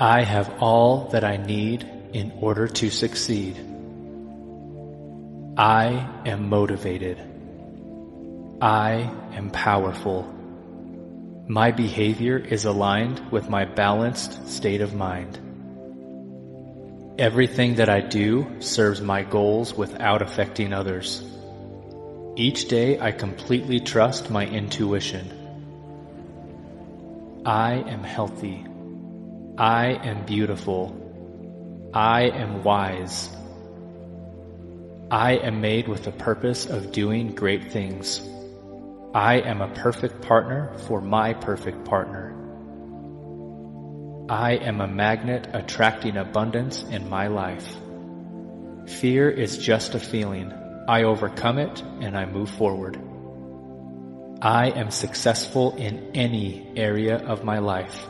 I have all that I need in order to succeed. I am motivated. I am powerful. My behavior is aligned with my balanced state of mind. Everything that I do serves my goals without affecting others. Each day I completely trust my intuition. I am healthy. I am beautiful. I am wise. I am made with the purpose of doing great things. I am a perfect partner for my perfect partner. I am a magnet attracting abundance in my life. Fear is just a feeling. I overcome it and I move forward. I am successful in any area of my life.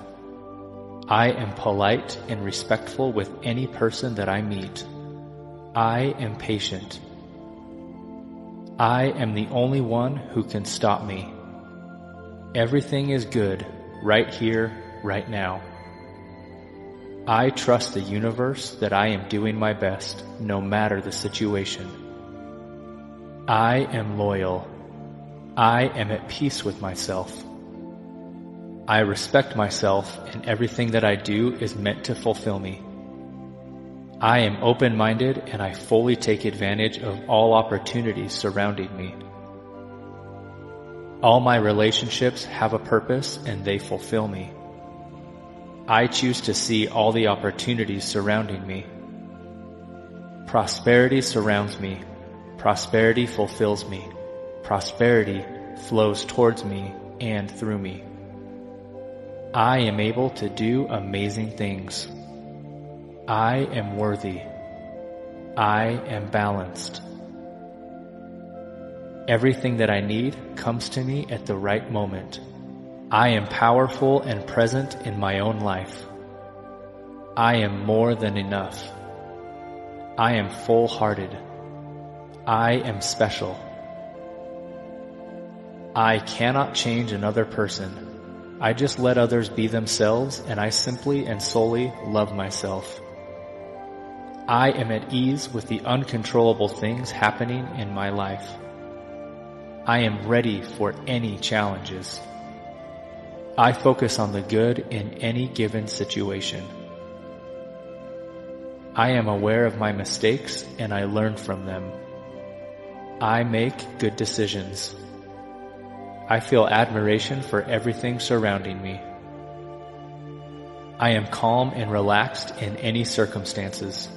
I am polite and respectful with any person that I meet. I am patient. I am the only one who can stop me. Everything is good right here, right now. I trust the universe that I am doing my best, no matter the situation. I am loyal. I am at peace with myself. I respect myself and everything that I do is meant to fulfill me. I am open-minded and I fully take advantage of all opportunities surrounding me. All my relationships have a purpose and they fulfill me. I choose to see all the opportunities surrounding me. Prosperity surrounds me. Prosperity fulfills me. Prosperity flows towards me and through me. I am able to do amazing things. I am worthy. I am balanced. Everything that I need comes to me at the right moment. I am powerful and present in my own life. I am more than enough. I am full-hearted. I am special. I cannot change another person. I just let others be themselves and I simply and solely love myself. I am at ease with the uncontrollable things happening in my life. I am ready for any challenges. I focus on the good in any given situation. I am aware of my mistakes and I learn from them. I make good decisions. I feel admiration for everything surrounding me. I am calm and relaxed in any circumstances.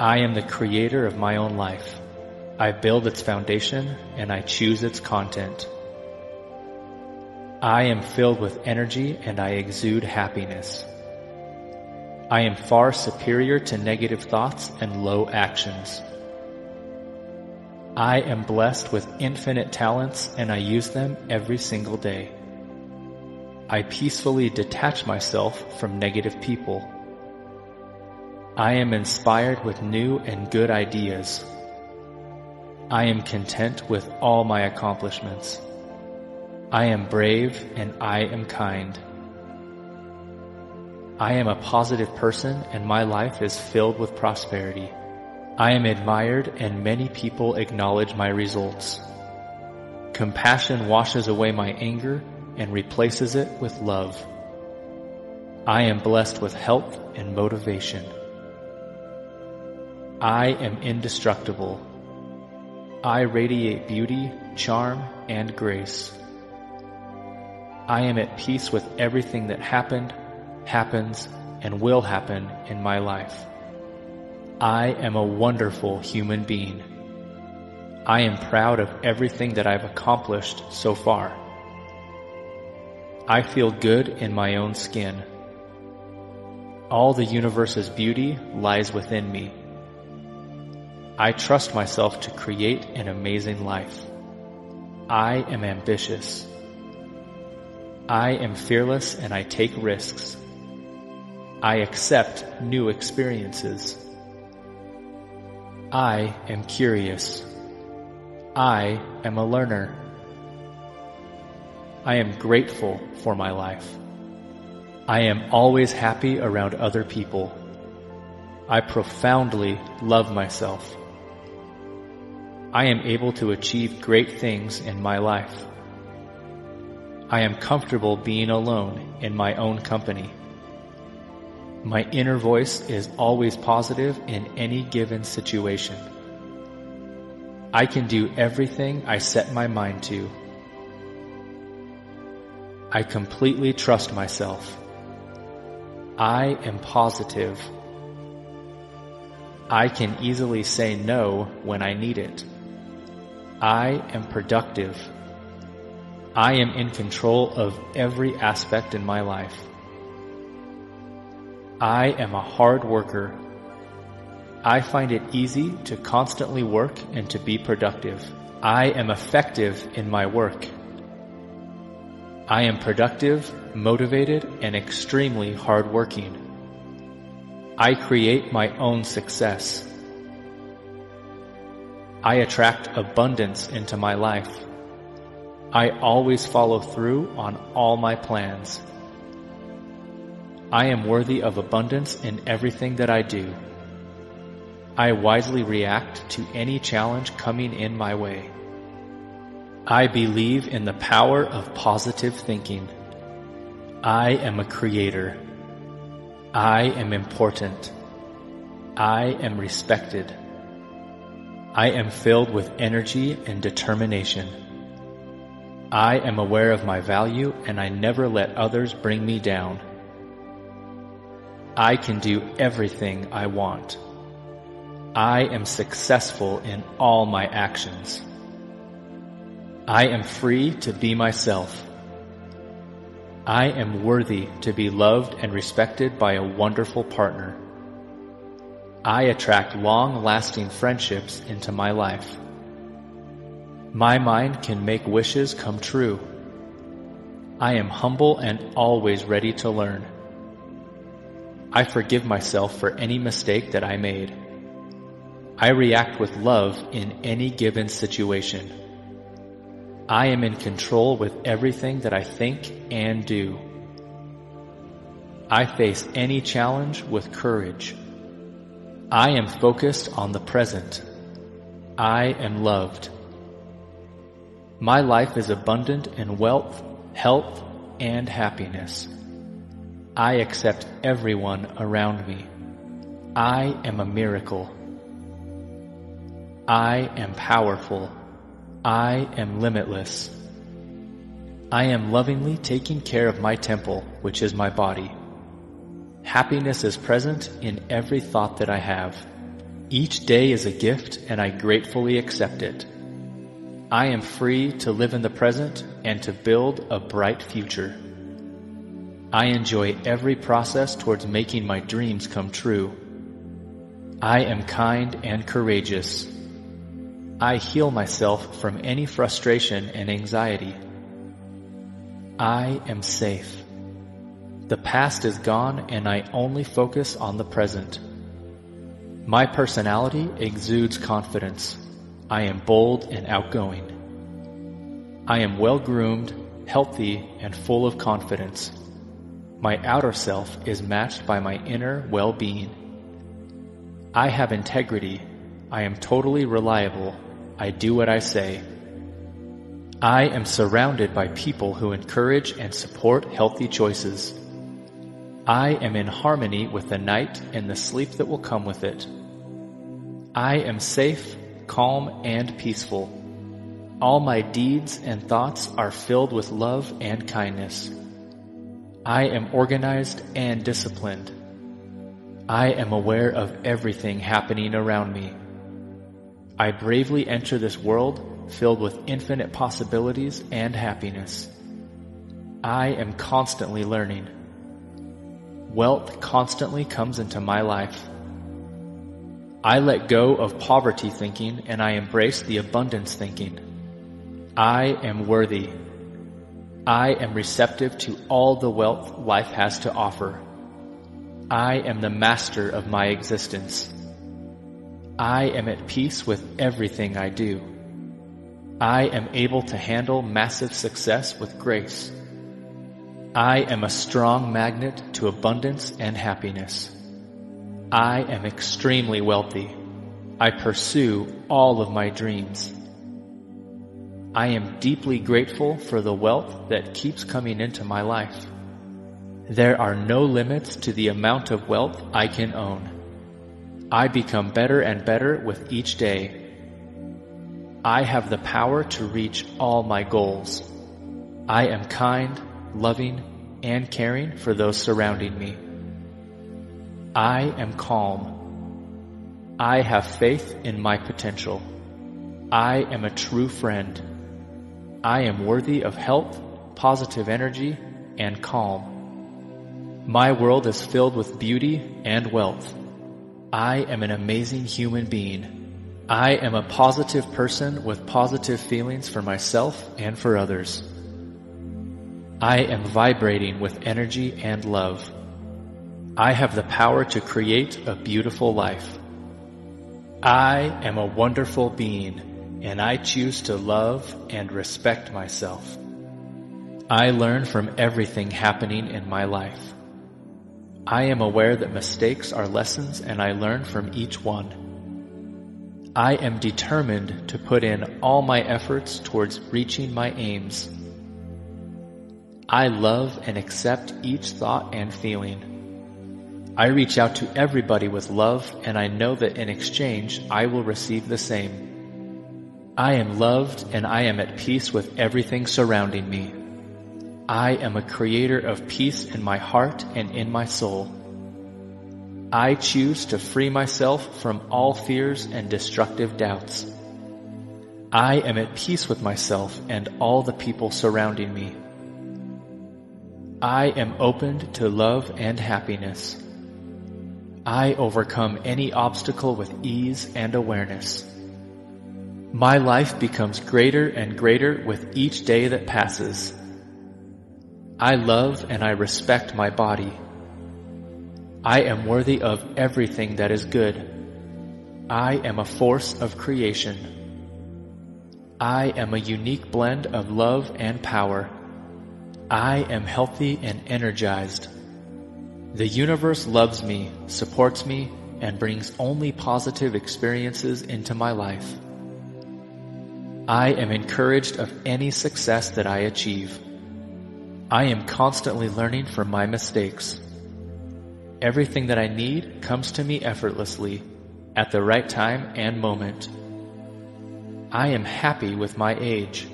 I am the creator of my own life. I build its foundation and I choose its content. I am filled with energy and I exude happiness. I am far superior to negative thoughts and low actions. I am blessed with infinite talents and I use them every single day. I peacefully detach myself from negative people. I am inspired with new and good ideas. I am content with all my accomplishments. I am brave and I am kind. I am a positive person and my life is filled with prosperity. I am admired and many people acknowledge my results. Compassion washes away my anger and replaces it with love. I am blessed with health and motivation. I am indestructible. I radiate beauty, charm, and grace. I am at peace with everything that happened, happens, and will happen in my life. I am a wonderful human being. I am proud of everything that I've accomplished so far. I feel good in my own skin. All the universe's beauty lies within me. I trust myself to create an amazing life. I am ambitious. I am fearless and I take risks. I accept new experiences. I am curious. I am a learner. I am grateful for my life. I am always happy around other people. I profoundly love myself. I am able to achieve great things in my life. I am comfortable being alone in my own company. My inner voice is always positive in any given situation. I can do everything I set my mind to. I completely trust myself. I am positive. I can easily say no when I need it. I am productive. I am in control of every aspect in my life. I am a hard worker. I find it easy to constantly work and to be productive. I am effective in my work. I am productive, motivated, and extremely hardworking. I create my own success. I attract abundance into my life. I always follow through on all my plans. I am worthy of abundance in everything that I do. I wisely react to any challenge coming in my way. I believe in the power of positive thinking. I am a creator. I am important. I am respected. I am filled with energy and determination. I am aware of my value and I never let others bring me down. I can do everything I want. I am successful in all my actions. I am free to be myself. I am worthy to be loved and respected by a wonderful partner. I attract long-lasting friendships into my life. My mind can make wishes come true. I am humble and always ready to learn. I forgive myself for any mistake that I made. I react with love in any given situation. I am in control with everything that I think and do. I face any challenge with courage. I am focused on the present. I am loved. My life is abundant in wealth, health, and happiness. I accept everyone around me. I am a miracle. I am powerful. I am limitless. I am lovingly taking care of my temple, which is my body. Happiness is present in every thought that I have. Each day is a gift and I gratefully accept it. I am free to live in the present and to build a bright future. I enjoy every process towards making my dreams come true. I am kind and courageous. I heal myself from any frustration and anxiety. I am safe. The past is gone and I only focus on the present. My personality exudes confidence. I am bold and outgoing. I am well groomed, healthy, and full of confidence. My outer self is matched by my inner well-being. I have integrity. I am totally reliable. I do what I say. I am surrounded by people who encourage and support healthy choices. I am in harmony with the night and the sleep that will come with it. I am safe, calm, and peaceful. All my deeds and thoughts are filled with love and kindness. I am organized and disciplined. I am aware of everything happening around me. I bravely enter this world filled with infinite possibilities and happiness. I am constantly learning. Wealth constantly comes into my life. I let go of poverty thinking and I embrace the abundance thinking. I am worthy. I am receptive to all the wealth life has to offer. I am the master of my existence. I am at peace with everything I do. I am able to handle massive success with grace. I am a strong magnet to abundance and happiness. I am extremely wealthy. I pursue all of my dreams. I am deeply grateful for the wealth that keeps coming into my life. There are no limits to the amount of wealth I can own. I become better and better with each day. I have the power to reach all my goals. I am kind, loving, and caring for those surrounding me. I am calm. I have faith in my potential. I am a true friend. I am worthy of health, positive energy, and calm. My world is filled with beauty and wealth. I am an amazing human being. I am a positive person with positive feelings for myself and for others. I am vibrating with energy and love. I have the power to create a beautiful life. I am a wonderful being and I choose to love and respect myself. I learn from everything happening in my life. I am aware that mistakes are lessons and I learn from each one. I am determined to put in all my efforts towards reaching my aims. I love and accept each thought and feeling. I reach out to everybody with love, and I know that in exchange I will receive the same. I am loved and I am at peace with everything surrounding me. I am a creator of peace in my heart and in my soul. I choose to free myself from all fears and destructive doubts. I am at peace with myself and all the people surrounding me. I am opened to love and happiness. I overcome any obstacle with ease and awareness. My life becomes greater and greater with each day that passes. I love and I respect my body. I am worthy of everything that is good. I am a force of creation. I am a unique blend of love and power. I am healthy and energized. The universe loves me, supports me, and brings only positive experiences into my life. I am encouraged of any success that I achieve. I am constantly learning from my mistakes. Everything that I need comes to me effortlessly, at the right time and moment. I am happy with my age.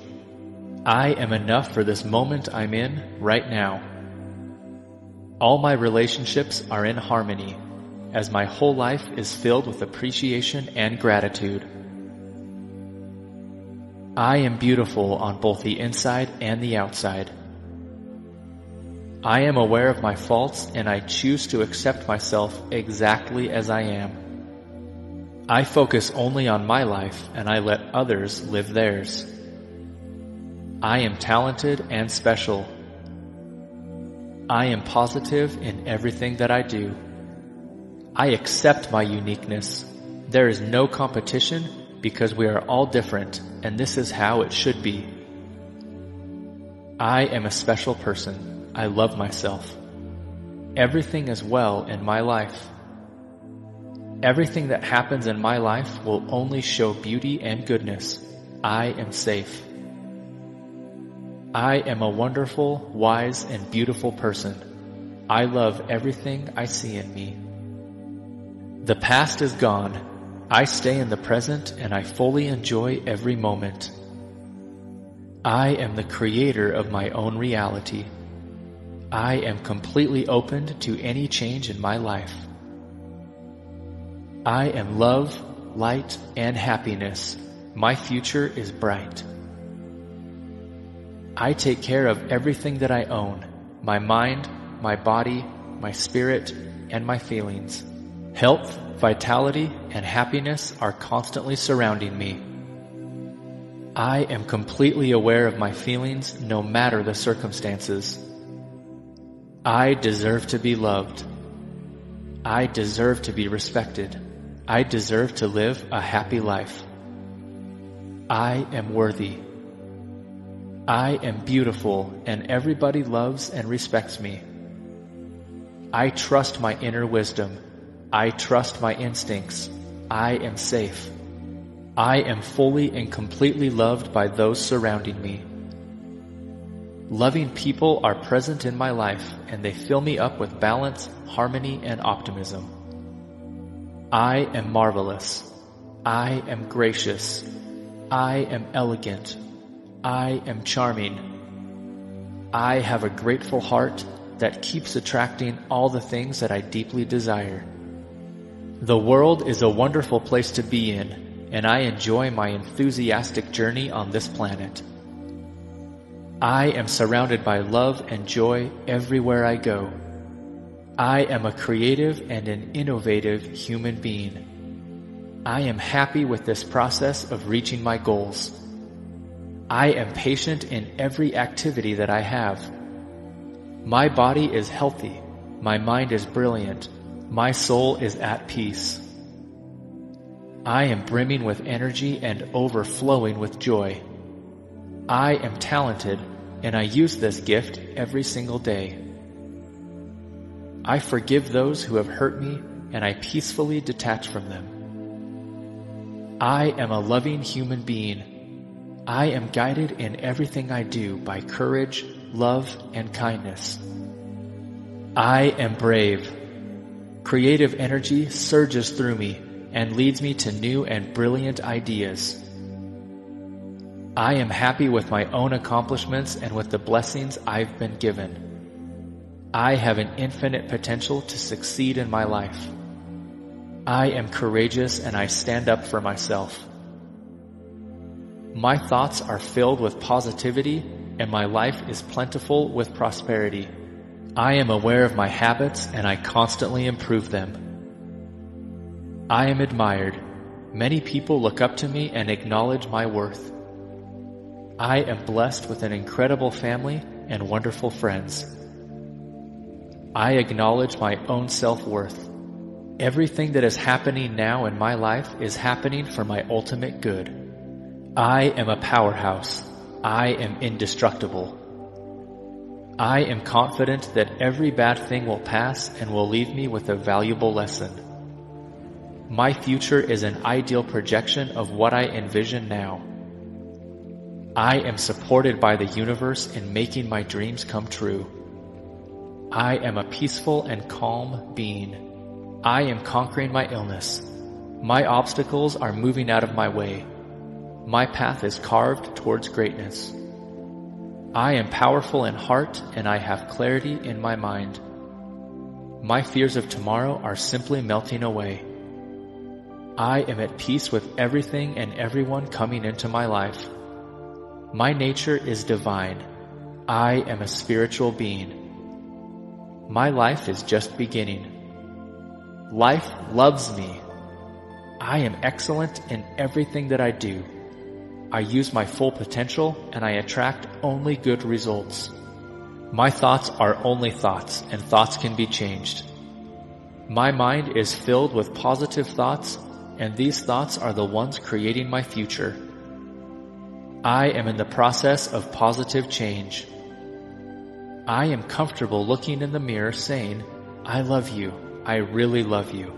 I am enough for this moment I'm in right now. All my relationships are in harmony, as my whole life is filled with appreciation and gratitude. I am beautiful on both the inside and the outside. I am aware of my faults and I choose to accept myself exactly as I am. I focus only on my life and I let others live theirs. I am talented and special I am positive in everything that I do. I accept my uniqueness. There is no competition because we are all different and this is how it should be. I am a special person. I love myself. Everything is well in my life. Everything that happens in my life will only show beauty and goodness. I am safe. I am a wonderful, wise, and beautiful person. I love everything I see in me. The past is gone. I stay in the present and I fully enjoy every moment. I am the creator of my own reality. I am completely open to any change in my life. I am love, light, and happiness. My future is bright. I take care of everything that I own my mind, my body, my spirit, and my feelings. Health, vitality, and happiness are constantly surrounding me. I am completely aware of my feelings no matter the circumstances. I deserve to be loved. I deserve to be respected. I deserve to live a happy life. I am worthy. I am beautiful and everybody loves and respects me. I trust my inner wisdom. I trust my instincts. I am safe. I am fully and completely loved by those surrounding me. Loving people are present in my life and they fill me up with balance, harmony, and optimism. I am marvelous. I am gracious. I am elegant. I am charming. I have a grateful heart that keeps attracting all the things that I deeply desire. The world is a wonderful place to be in, and I enjoy my enthusiastic journey on this planet. I am surrounded by love and joy everywhere I go. I am a creative and an innovative human being. I am happy with this process of reaching my goals. I am patient in every activity that I have. My body is healthy. My mind is brilliant. My soul is at peace. I am brimming with energy and overflowing with joy. I am talented and I use this gift every single day. I forgive those who have hurt me and I peacefully detach from them. I am a loving human being. I am guided in everything I do by courage, love, and kindness. I am brave. Creative energy surges through me and leads me to new and brilliant ideas. I am happy with my own accomplishments and with the blessings I've been given. I have an infinite potential to succeed in my life. I am courageous and I stand up for myself. My thoughts are filled with positivity and my life is plentiful with prosperity. I am aware of my habits and I constantly improve them. I am admired. Many people look up to me and acknowledge my worth. I am blessed with an incredible family and wonderful friends. I acknowledge my own self-worth. Everything that is happening now in my life is happening for my ultimate good. I am a powerhouse. I am indestructible. I am confident that every bad thing will pass and will leave me with a valuable lesson. My future is an ideal projection of what I envision now. I am supported by the universe in making my dreams come true. I am a peaceful and calm being. I am conquering my illness. My obstacles are moving out of my way. My path is carved towards greatness. I am powerful in heart and I have clarity in my mind. My fears of tomorrow are simply melting away. I am at peace with everything and everyone coming into my life. My nature is divine. I am a spiritual being. My life is just beginning. Life loves me. I am excellent in everything that I do. I use my full potential and I attract only good results. My thoughts are only thoughts and thoughts can be changed. My mind is filled with positive thoughts and these thoughts are the ones creating my future. I am in the process of positive change. I am comfortable looking in the mirror saying, I love you. I really love you.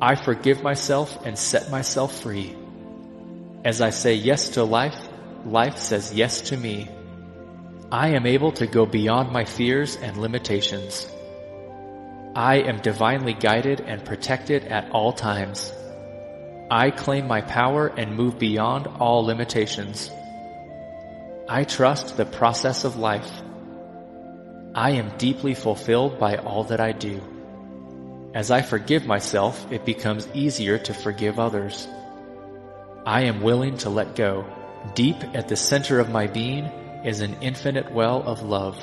I forgive myself and set myself free. As I say yes to life, life says yes to me. I am able to go beyond my fears and limitations. I am divinely guided and protected at all times. I claim my power and move beyond all limitations. I trust the process of life. I am deeply fulfilled by all that I do. As I forgive myself, it becomes easier to forgive others. I am willing to let go. Deep at the center of my being is an infinite well of love.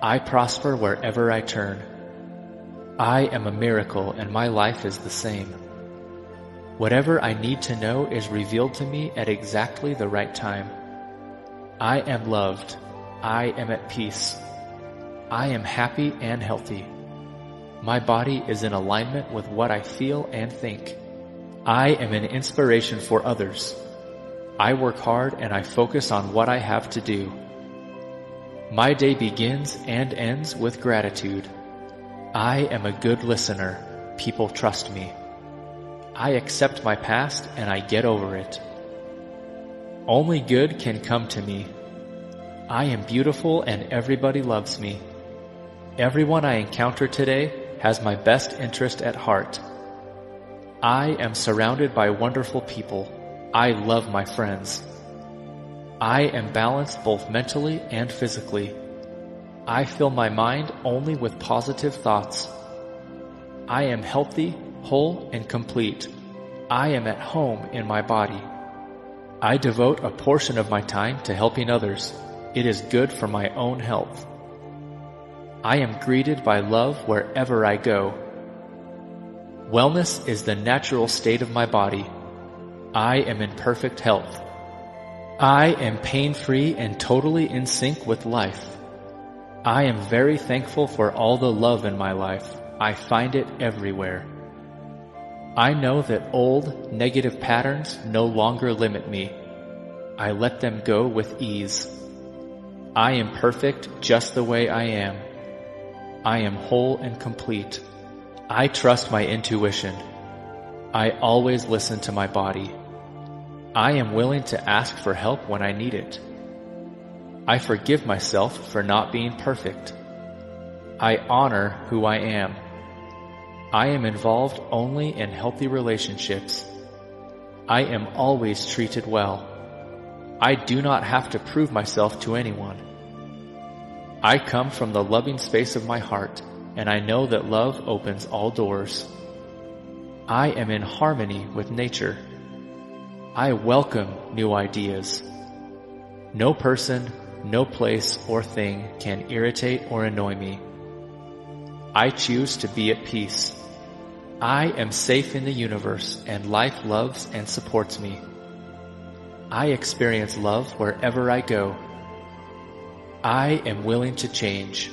I prosper wherever I turn. I am a miracle and my life is the same. Whatever I need to know is revealed to me at exactly the right time. I am loved. I am at peace. I am happy and healthy. My body is in alignment with what I feel and think. I am an inspiration for others. I work hard and I focus on what I have to do. My day begins and ends with gratitude. I am a good listener. People trust me. I accept my past and I get over it. Only good can come to me. I am beautiful and everybody loves me. Everyone I encounter today has my best interest at heart. I am surrounded by wonderful people. I love my friends. I am balanced both mentally and physically. I fill my mind only with positive thoughts. I am healthy, whole, and complete. I am at home in my body. I devote a portion of my time to helping others. It is good for my own health. I am greeted by love wherever I go. Wellness is the natural state of my body. I am in perfect health. I am pain-free and totally in sync with life. I am very thankful for all the love in my life. I find it everywhere. I know that old, negative patterns no longer limit me. I let them go with ease. I am perfect just the way I am. I am whole and complete. I trust my intuition. I always listen to my body. I am willing to ask for help when I need it. I forgive myself for not being perfect. I honor who I am. I am involved only in healthy relationships. I am always treated well. I do not have to prove myself to anyone. I come from the loving space of my heart, and I know that love opens all doors. I am in harmony with nature. I welcome new ideas. No person, no place or thing can irritate or annoy me. I choose to be at peace. I am safe in the universe and life loves and supports me. I experience love wherever I go. I am willing to change.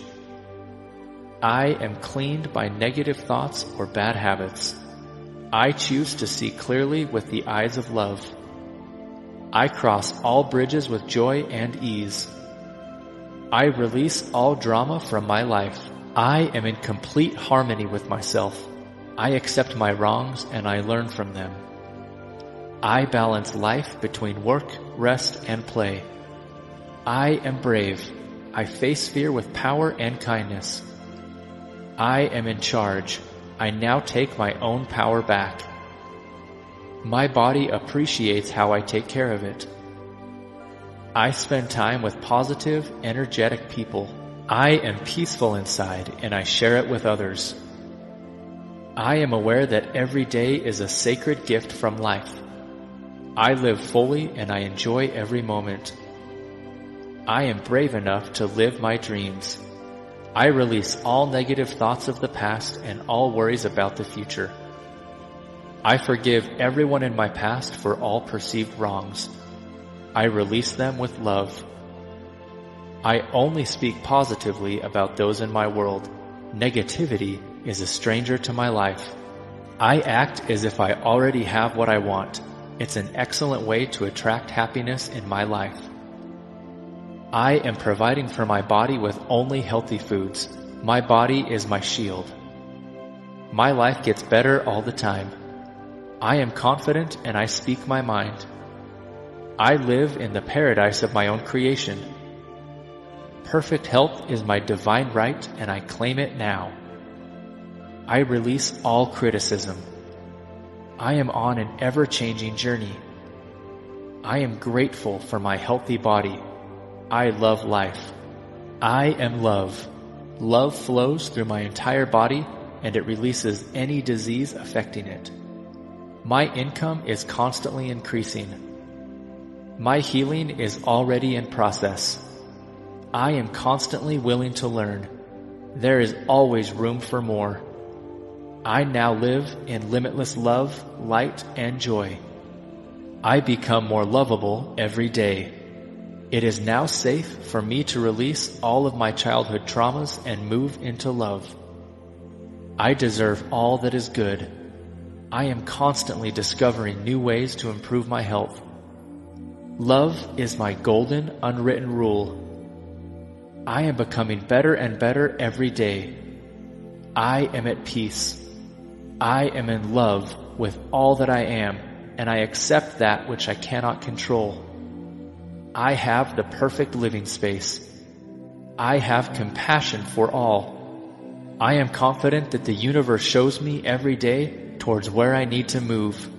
I am cleaned by negative thoughts or bad habits. I choose to see clearly with the eyes of love. I cross all bridges with joy and ease. I release all drama from my life. I am in complete harmony with myself. I accept my wrongs and I learn from them. I balance life between work, rest, and play. I am brave. I face fear with power and kindness. I am in charge. I now take my own power back. My body appreciates how I take care of it. I spend time with positive, energetic people. I am peaceful inside and I share it with others. I am aware that every day is a sacred gift from life. I live fully and I enjoy every moment. I am brave enough to live my dreams. I release all negative thoughts of the past and all worries about the future. I forgive everyone in my past for all perceived wrongs. I release them with love. I only speak positively about those in my world. Negativity is a stranger to my life. I act as if I already have what I want. It's an excellent way to attract happiness in my life. I am providing for my body with only healthy foods. My body is my shield. My life gets better all the time. I am confident and I speak my mind. I live in the paradise of my own creation. Perfect health is my divine right and I claim it now. I release all criticism. I am on an ever-changing journey. I am grateful for my healthy body. I love life. I am love. Love flows through my entire body and it releases any disease affecting it. My income is constantly increasing. My healing is already in process. I am constantly willing to learn. There is always room for more. I now live in limitless love, light, and joy. I become more lovable every day. It is now safe for me to release all of my childhood traumas and move into love. I deserve all that is good. I am constantly discovering new ways to improve my health. Love is my golden, unwritten rule. I am becoming better and better every day. I am at peace. I am in love with all that I am, and I accept that which I cannot control. I have the perfect living space. I have compassion for all. I am confident that the universe shows me every day towards where I need to move.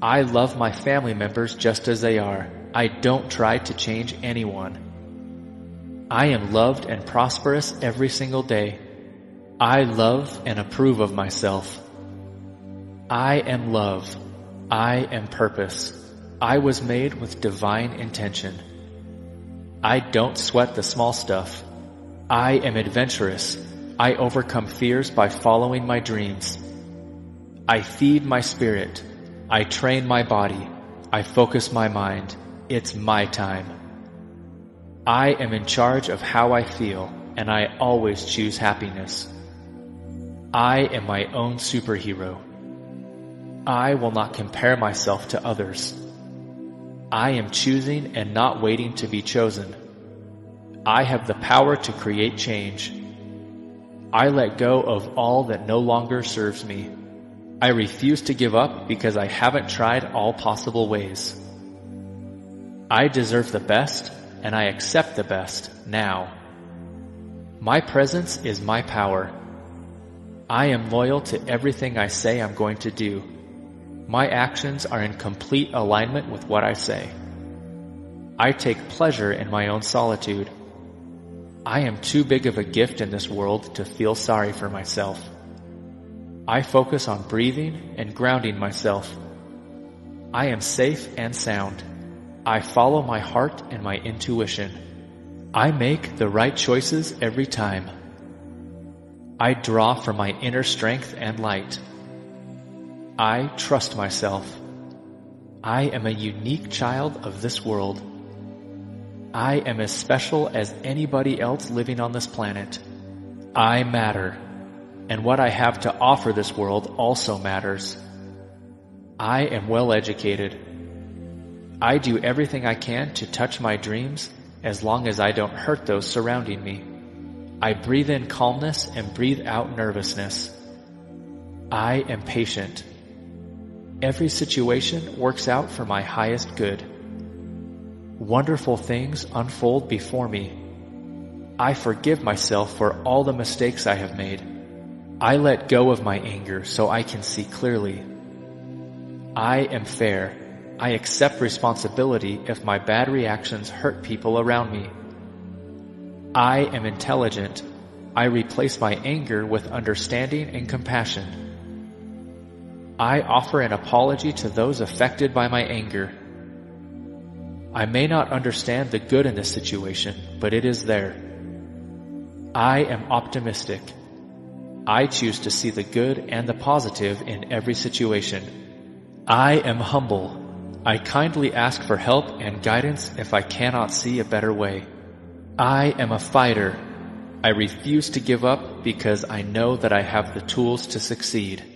I love my family members just as they are. I don't try to change anyone. I am loved and prosperous every single day. I love and approve of myself. I am love. I am purpose. I was made with divine intention. I don't sweat the small stuff. I am adventurous. I overcome fears by following my dreams. I feed my spirit. I train my body. I focus my mind. It's my time. I am in charge of how I feel, and I always choose happiness. I am my own superhero. I will not compare myself to others. I am choosing and not waiting to be chosen. I have the power to create change. I let go of all that no longer serves me. I refuse to give up because I haven't tried all possible ways. I deserve the best and I accept the best now. My presence is my power. I am loyal to everything I say I'm going to do. My actions are in complete alignment with what I say. I take pleasure in my own solitude. I am too big of a gift in this world to feel sorry for myself. I focus on breathing and grounding myself. I am safe and sound. I follow my heart and my intuition. I make the right choices every time. I draw from my inner strength and light. I trust myself. I am a unique child of this world. I am as special as anybody else living on this planet. I matter, and what I have to offer this world also matters. I am well educated. I do everything I can to touch my dreams as long as I don't hurt those surrounding me. I breathe in calmness and breathe out nervousness. I am patient. Every situation works out for my highest good. Wonderful things unfold before me. I forgive myself for all the mistakes I have made. I let go of my anger so I can see clearly. I am fair. I accept responsibility if my bad reactions hurt people around me. I am intelligent. I replace my anger with understanding and compassion. I offer an apology to those affected by my anger. I may not understand the good in this situation, but it is there. I am optimistic. I choose to see the good and the positive in every situation. I am humble. I kindly ask for help and guidance if I cannot see a better way. I am a fighter. I refuse to give up because I know that I have the tools to succeed.